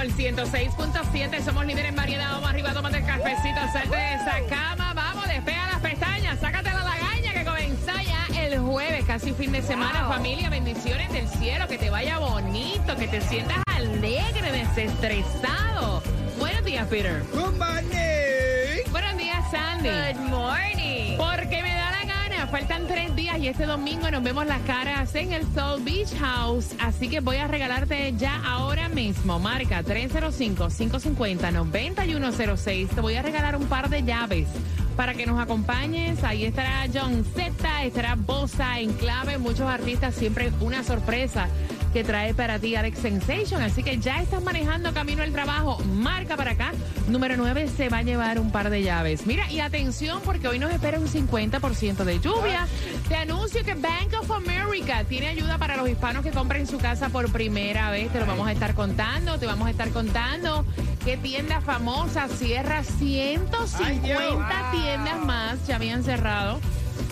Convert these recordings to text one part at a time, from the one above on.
Sol 106.7 somos líderes en variedad. Vamos arriba, tómate el cafecito, salte de esa cama. Vamos, despega las pestañas, sácate la lagaña que comienza ya el jueves, casi fin de semana. Familia, bendiciones del cielo, que te vaya bonito, que te sientas alegre, desestresado. Buenos días, Peter. Good morning. Buenos días, Sandy. Good morning. Porque me da faltan tres días y este domingo nos vemos las caras en el Soul Beach House. Así que voy a regalarte ya ahora mismo. Marca 305-550-9106. Te voy a regalar un par de llaves para que nos acompañes. Ahí estará John Z, estará Bosa en clave, muchos artistas, siempre una sorpresa que trae para ti Alex Sensation. Así que ya estás manejando camino al trabajo. Marca para acá. Número 9 se va a llevar un par de llaves. Mira, y atención porque hoy nos espera un 50% de lluvia. Te anuncio que Bank of America tiene ayuda para los hispanos que compren su casa por primera vez. Te lo vamos a estar contando. Te vamos a estar contando qué tienda famosa cierra 150 tiendas más. Ya habían cerrado.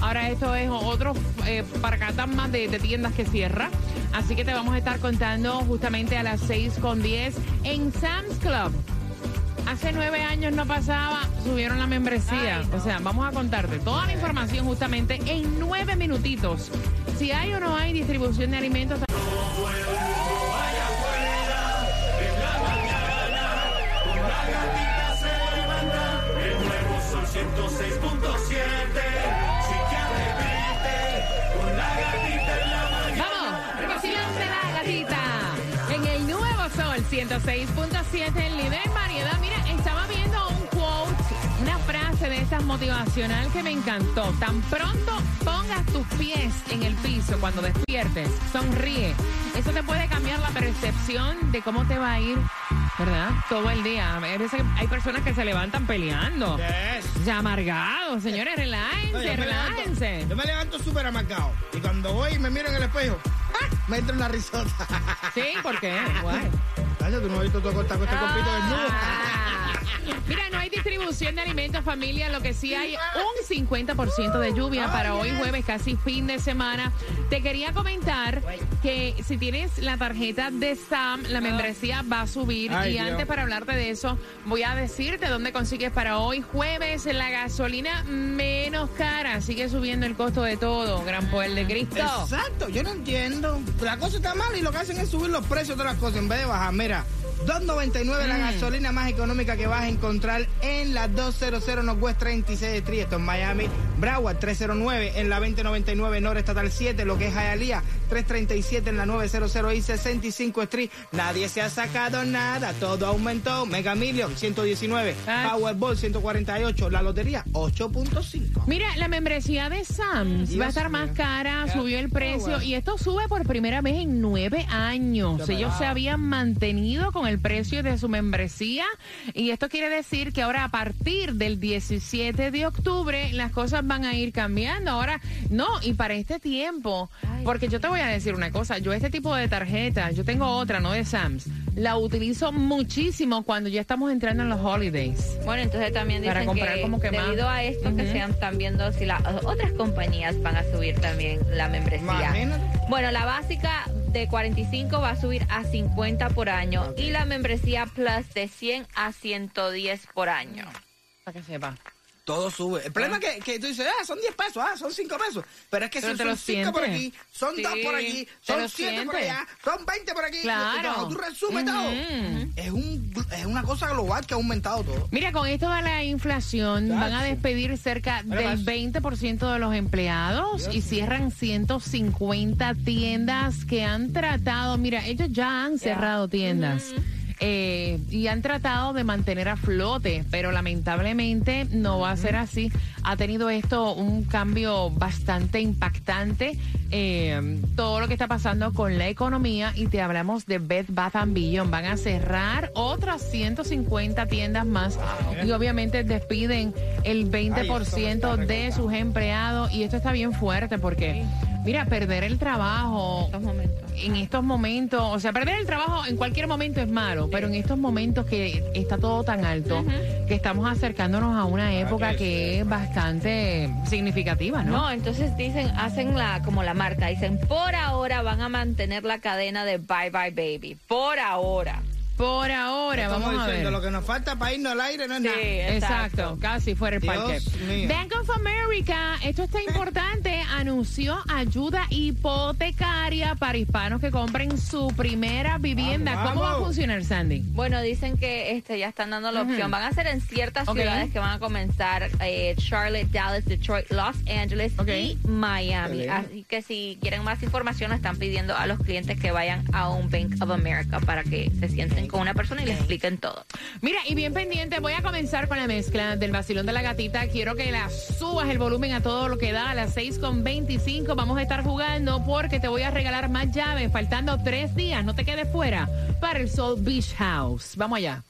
Ahora esto es otro eh, paracatán más de, de tiendas que cierra. Así que te vamos a estar contando justamente a las 6 con 10 en Sam's Club. Hace nueve años no pasaba, subieron la membresía. O sea, vamos a contarte toda la información justamente en nueve minutitos. Si hay o no hay distribución de alimentos. El nuevo sol 106.7. 106.7, el líder en variedad. Mira, estaba viendo un quote, una frase de estas motivacional que me encantó. Tan pronto pongas tus pies en el piso cuando despiertes, sonríe. Eso te puede cambiar la percepción de cómo te va a ir, ¿verdad? Todo el día. A veces hay personas que se levantan peleando. Yes. Ya amargados, señores, No, relájense, yo, levanto, relájense. yo me levanto súper amargado. Y cuando voy y me miro en el espejo, ¡ah! me entra una risota. Sí, ¿por qué? Guay. Dale, tú no has visto todo corta con este compito desnudo. Ah. Mira, no hay distribución de alimentos, familia. Lo que sí hay un 50% de lluvia para hoy jueves, casi fin de semana. Te quería comentar que si tienes la tarjeta de Sam, la membresía va a subir. Ay, y Dios. antes para hablarte de eso, voy a decirte dónde consigues para hoy jueves la gasolina menos cara. Sigue subiendo el costo de todo. Gran poder de Cristo. Exacto, yo no entiendo. La cosa está mal y lo que hacen es subir los precios de las cosas en vez de bajar. Mira, 2.99 la gasolina más económica que vas a encontrar en la 200 Northwest 36 Street, esto en Miami. Broward 309 en la 2099 North Estatal 7, lo que es Hialeah 337 en la 900 y 65 Street. Nadie se ha sacado nada, todo aumentó. Mega Million 119, Ah. Powerball 148, la lotería 8.5. Mira, la membresía de Sam's Dios va a estar más cara, subió el precio bueno. y esto sube por primera vez en nueve años. Ellos se habían mantenido con el precio de su membresía y esto quiere decir que ahora a partir del 17 de octubre las cosas van a ir cambiando. Ahora, no, y para este tiempo, porque yo te voy a decir una cosa, yo este tipo de tarjeta, yo tengo otra, no de Sam's, la utilizo muchísimo cuando ya estamos entrando en los holidays. Bueno, entonces también Para dicen comprar que como que más. debido a esto que se están viendo si las otras compañías van a subir también la membresía. Imagínate. Bueno, la básica de 45 va a subir a 50 por año y la membresía Plus de 100 a 110 por año. Para que sepa. Todo sube. El problema es que, que tú dices, ah, son 10 pesos, ah, son 5 pesos. Pero es que Pero si te son lo 5 por aquí, son Sí, 2 por aquí, son lo 7 por allá, son 20 por aquí. Claro. Y cuando tú resumes todo, es, un, es una cosa global que ha aumentado todo. Mira, con esto de la inflación, van a despedir cerca del más. 20% de los empleados Dios y cierran 150 tiendas que han tratado. Mira, ellos ya han cerrado tiendas. Eh, y han tratado de mantener a flote, pero lamentablemente no va a ser así. Ha tenido esto un cambio bastante impactante, eh, todo lo que está pasando con la economía y te hablamos de Bed Bath Beyond. Van a cerrar otras 150 tiendas más y obviamente despiden el 20% de sus empleados y esto está bien fuerte porque, mira, perder el trabajo estos momentos. en estos momentos, o sea, perder el trabajo en cualquier momento es malo, pero en estos momentos que está todo tan alto, que estamos acercándonos a una época que es bastante significativa, ¿no? No, entonces dicen, hacen la como la marca, dicen, por ahora van a mantener la cadena de Bye Bye Baby. Por ahora. Por ahora, Estamos vamos a diciendo, ver. lo que nos falta para irnos al aire no es nada. Exacto, casi fuera el Dios parque. mío. Bank of America, esto está importante, anunció ayuda hipotecaria para hispanos que compren su primera vivienda. Vamos, ¿Cómo va a funcionar, Sandy? Bueno, dicen que este ya están dando la opción. Van a ser en ciertas ciudades que van a comenzar eh, Charlotte, Dallas, Detroit, Los Angeles y Miami. Así que si quieren más información, están pidiendo a los clientes que vayan a un Bank of America para que se sienten con una persona y les expliquen todo. Mira, y bien pendiente, voy a comenzar con la mezcla del vacilón de la gatita. Quiero que la subas el volumen a todo lo que da a las 6 con 25. Vamos a estar jugando porque te voy a regalar más llaves, faltando tres días. No te quedes fuera para el Soul Beach House. Vamos allá.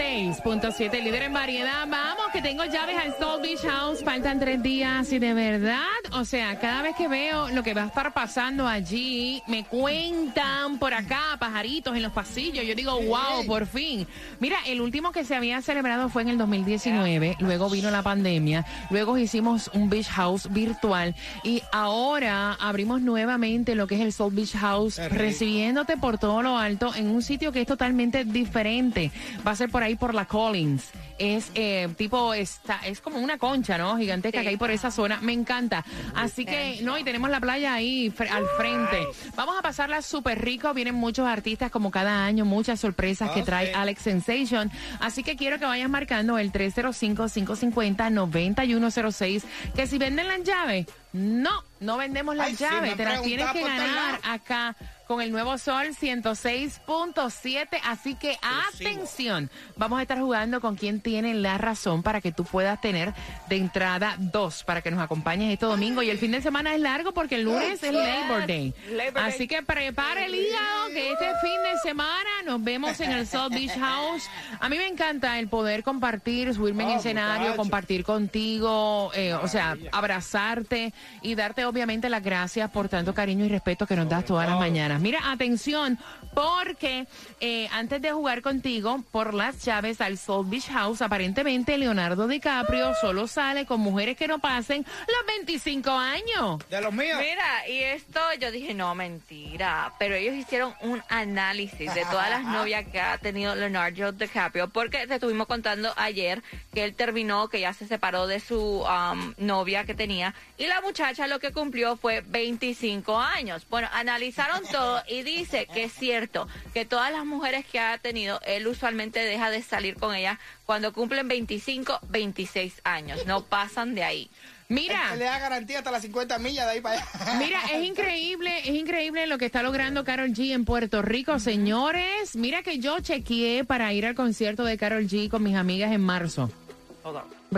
106.7, líder en variedad. Vamos, que tengo llaves al Soul Beach House. Faltan tres días y de verdad, o sea, cada vez que veo lo que va a estar pasando allí, me cuentan por acá pajaritos en los pasillos. Yo digo, wow, por fin. Mira, el último que se había celebrado fue en el 2019. Luego vino la pandemia. Luego hicimos un Beach House virtual. Y ahora abrimos nuevamente lo que es el Soul Beach House, recibiéndote por todo lo alto en un sitio que es totalmente diferente. Va a ser por ahí por la Collins. Es eh, tipo, está, es como una concha, ¿no? Gigantesca Sí. que hay por esa zona. Me encanta. Así que, no, y tenemos la playa ahí al frente. Vamos a pasarla súper rico. Vienen muchos artistas como cada año, muchas sorpresas que Ok. trae Alex Sensation. Así que quiero que vayas marcando el 305-550-9106. Que si venden las llaves, no, no vendemos las Ay, llaves. han Te las tienes que ganar acá con el nuevo Sol 106.7. Así que atención, vamos a estar jugando con quien tiene la razón para que tú puedas tener de entrada dos para que nos acompañes este domingo. Y el fin de semana es largo porque el lunes es Labor Day. Así que prepara el hígado que este fin de semana nos vemos en el South Beach House. A mí me encanta el poder compartir, subirme en Ah, escenario, muchacho. compartir contigo, eh, o sea, abrazarte y darte obviamente las gracias por tanto cariño y respeto que nos das todas las mañanas. Mira, atención, porque eh, antes de jugar contigo por las llaves al Soul Beach House, aparentemente Leonardo DiCaprio solo sale con mujeres que no pasen los 25 años. De los míos. Mira, y esto yo dije, no, mentira. Pero ellos hicieron un análisis de todas las novias que ha tenido Leonardo DiCaprio, porque te estuvimos contando ayer que él terminó, que ya se separó de su um, novia que tenía, y la muchacha lo que cumplió fue 25 años. Bueno, analizaron todo y dice que es cierto que todas las mujeres que ha tenido, él usualmente deja de salir con ellas cuando cumplen 25, 26 años. No pasan de ahí. Mira. Le da garantía hasta las 50 millas de ahí para allá. Mira, es increíble, es increíble lo que está logrando Carol G en Puerto Rico, señores. Mira que yo chequeé para ir al concierto de Carol G con mis amigas en marzo.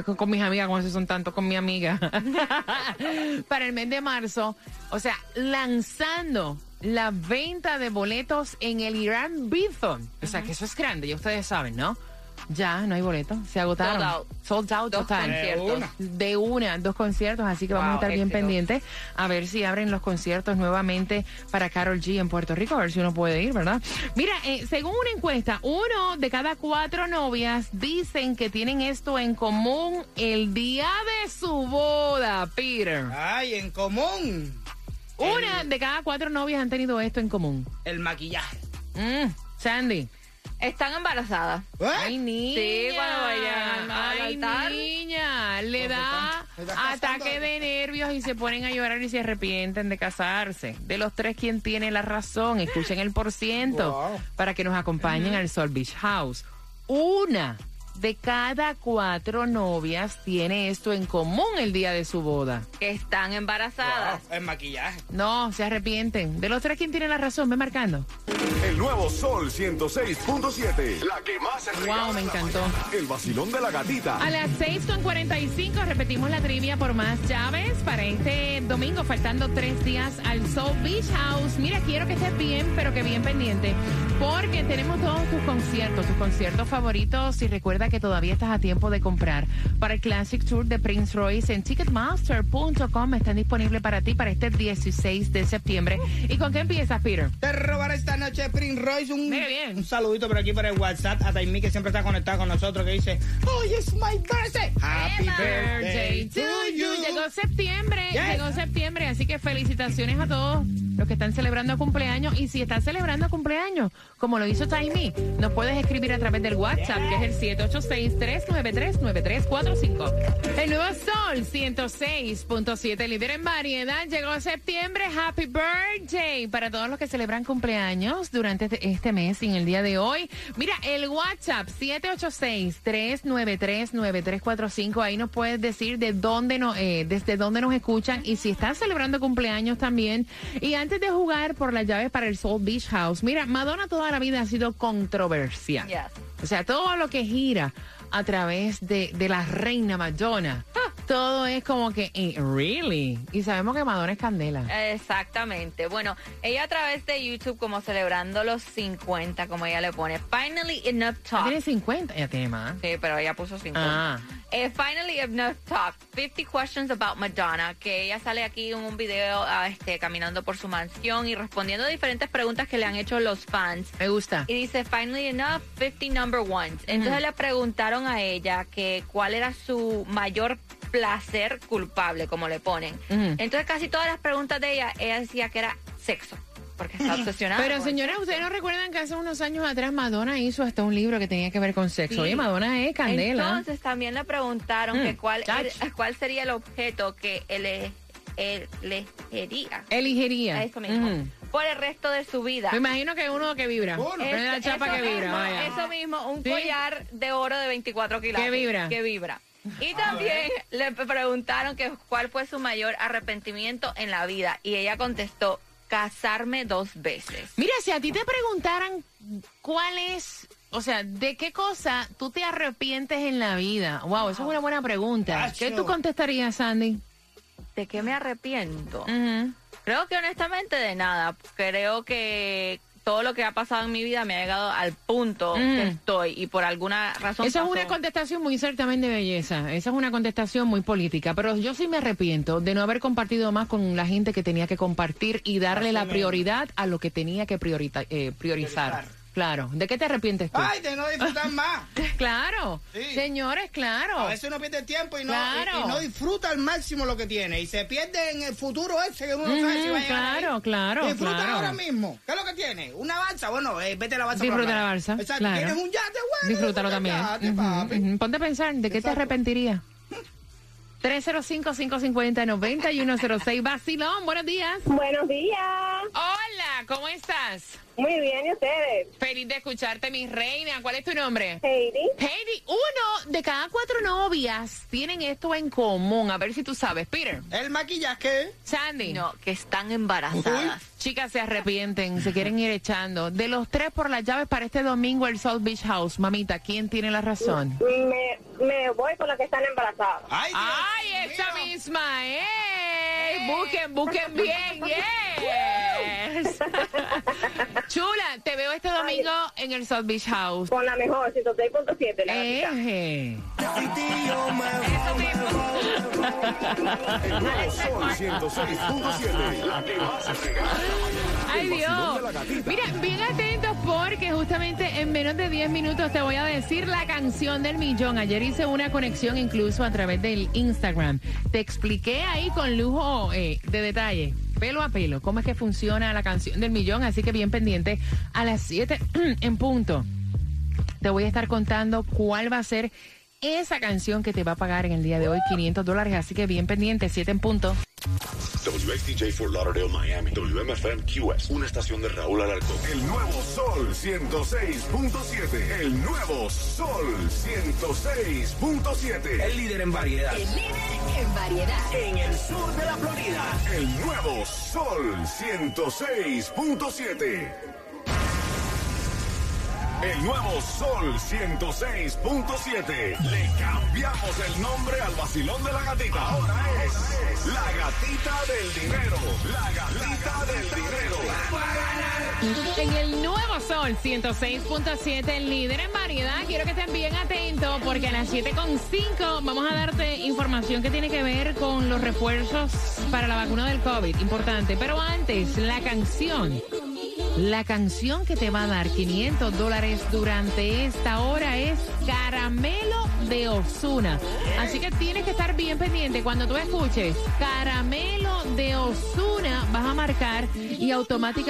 Con, con mis amigas, como si son tantos con mi amiga. para el mes de marzo. O sea, lanzando la venta de boletos en el Irán Bithon. O sea, que eso es grande, ya ustedes saben, ¿no? Ya, no hay boletos, se agotaron. Sold out. Sold out Dos total. conciertos. De una, dos conciertos, así que vamos a estar bien pendientes a ver si abren los conciertos nuevamente para Carol G en Puerto Rico, a ver si uno puede ir, ¿verdad? Mira, eh, según una encuesta, uno de cada cuatro novias dicen que tienen esto en común el día de su boda, Peter. Ay, en común. Una de cada cuatro novias han tenido esto en común. El maquillaje. Mm, Sandy. Están embarazadas. ¿Eh? Ay, niña. Sí, cuando vayan al- al Ay, altar. niña. Le da ataque de nervios y se ponen a llorar y se arrepienten de casarse. De los tres, ¿quién tiene la razón? Escuchen el por ciento Wow. para que nos acompañen al Sol Beach House. Una de cada cuatro novias tiene esto en común el día de su boda. Que están embarazadas. Wow, el maquillaje. No, se arrepienten. De los tres, ¿quién tiene la razón? Ve marcando. El nuevo Sol 106.7. La que más se Wow, me en encantó. mañana. El vacilón de la gatita. A las 6.45 repetimos la trivia por más llaves para este domingo, faltando tres días al Soul Beach House. Mira, quiero que estés bien, pero que bien pendiente, porque tenemos todos tus conciertos, tus conciertos favoritos. Y recuerda que todavía estás a tiempo de comprar para el Classic Tour de Prince Royce en Ticketmaster.com. Están disponibles para ti para este 16 de septiembre. ¿Y con qué empiezas, Peter? Te robará esta noche Prince Royce un, bien. un saludito por aquí por el WhatsApp a Taimi que siempre está conectado con nosotros que dice Hoy es my birthday. Happy birthday to you. Llegó septiembre, Yes. llegó septiembre, así que felicitaciones a todos los que están celebrando cumpleaños. Y si están celebrando cumpleaños, como lo hizo Taimi, nos puedes escribir a través del WhatsApp, que es el 786-393-9345. El nuevo Sol 106.7, líder en variedad. Llegó septiembre. Happy birthday para todos los que celebran cumpleaños durante este- este mes y en el día de hoy. Mira, el WhatsApp 786-393-9345. Ahí nos puedes decir de dónde no, eh, desde dónde nos escuchan y si están celebrando cumpleaños también. Y antes de jugar por las llaves para el Soul Beach House, mira, Madonna toda la vida ha sido controversia. O sea, todo lo que gira a través de, de la reina Madonna, todo es como que, eh, really. Y sabemos que Madonna es candela. Exactamente. Bueno, ella a través de YouTube como celebrando los 50, como ella le pone. Finally enough talk. tiene 50, ya tiene más. Sí, pero ella puso 50. Ah. Eh, finally enough talk. 50 questions about Madonna. Que ella sale aquí en un video ah, este, caminando por su mansión y respondiendo a diferentes preguntas que le han hecho los fans. Me gusta. Y dice, finally enough, 50 number ones. Entonces le preguntaron a ella que cuál era su mayor placer culpable, como le ponen. Entonces casi todas las preguntas de ella, ella decía que era sexo, porque está obsesionada. Pero con señores, ¿ustedes no recuerdan que hace unos años atrás Madonna hizo hasta un libro que tenía que ver con sexo? Sí. Oye, Madonna es candela. Entonces también le preguntaron Mm, que cuál, er- cuál sería el objeto que ele- elegiría. Eligería. Eso mismo. Ujú. Por el resto de su vida. Me imagino que uno que vibra. Uno. Prende la chapa que vibra, mismo, vaya. Eso mismo, un Sí. collar de oro de 24 kilos. Que vibra. Que vibra. Y también le preguntaron que cuál fue su mayor arrepentimiento en la vida. Y ella contestó, casarme dos veces. Mira, si a ti te preguntaran cuál es, o sea, de qué cosa tú te arrepientes en la vida. Wow, eso es una buena pregunta. Acho. ¿Qué tú contestarías, Sandy? ¿De qué me arrepiento? Creo que honestamente de nada. Creo que todo lo que ha pasado en mi vida me ha llegado al punto Mm. que estoy y por alguna razón. Esa es una contestación muy certamen de belleza. Esa es una contestación muy política. Pero yo sí me arrepiento de no haber compartido más con la gente que tenía que compartir y darle Así la mismo. prioridad a lo que tenía que priorita- eh, priorizar. Priorizar. Claro. ¿De qué te arrepientes tú? Ay, de no disfrutar más. Claro. Sí. Señores, claro. A veces uno pierde tiempo y no, Claro. y, y no disfruta al máximo lo que tiene. Y se pierde en el futuro ese que uno no sabe si va a Ujú, llegar claro, ahí. claro, Disfruta claro. ahora mismo. ¿Qué es lo que tiene? ¿Una balsa? Bueno, eh, vete a la balsa. Disfruta la balsa. Exacto. claro. ¿Tienes un yate? Bueno, Disfrútalo el también. yate, Ujú, papi. ujú. Ponte a pensar, ¿de qué te Exacto. arrepentirías? 305-550-9106. Vacilón, buenos días. Buenos días. Hola, ¿cómo estás? Muy bien, ¿y ustedes? Feliz de escucharte, mi reina. ¿Cuál es tu nombre? Heidi. Heidi, uno de cada cuatro novias tienen esto en común. A ver si tú sabes. Peter, El maquillaje. Sandy. No, que están embarazadas. Chicas se arrepienten, se quieren ir echando. De los tres por las llaves para este domingo, el South Beach House. Mamita, ¿quién tiene la razón? Me, me voy con la que están embarazadas. Ay, Dios ¡Ay, esa mío. misma! ¡Eh! Busquen, busquen bien. ¡Yes! Chula, te veo este domingo en el South Beach House. Con la mejor, 106.7. La gatita. Eje. El nuevo Sol 106.7. La que en la mañana. Ay Dios. Mira, bien atentos porque justamente en menos de 10 minutos te voy a decir la canción del millón. Ayer hice una conexión incluso a través del Instagram. Te expliqué ahí con lujo eh, de detalle, pelo a pelo, cómo es que funciona la canción del millón. Así que bien pendiente a las 7 en punto. Te voy a estar contando cuál va a ser esa canción que te va a pagar en el día de hoy 500 dólares. Así que bien pendiente, 7 en punto. WXTJ for Lauderdale, Miami. WMFM QS. Una estación de Raúl Alarcón. El nuevo Sol 106.7. El nuevo Sol 106.7. El líder en variedad. El líder en variedad. En el sur de la Florida. El nuevo Sol 106.7. El nuevo Sol 106.7. Le cambiamos el nombre al vacilón de la gatita. Ahora es la gatita del dinero. La gatita del dinero. En el nuevo Sol 106.7, el líder en variedad. Quiero que estén bien atentos porque a las 7.5 vamos a darte información que tiene que ver con los refuerzos para la vacuna del COVID. Importante. Pero antes, la canción. La canción que te va a dar 500 dólares durante esta hora es Caramelo de Osuna. Así que tienes que estar bien pendiente cuando tú escuches Caramelo de Osuna, vas a marcar y automáticamente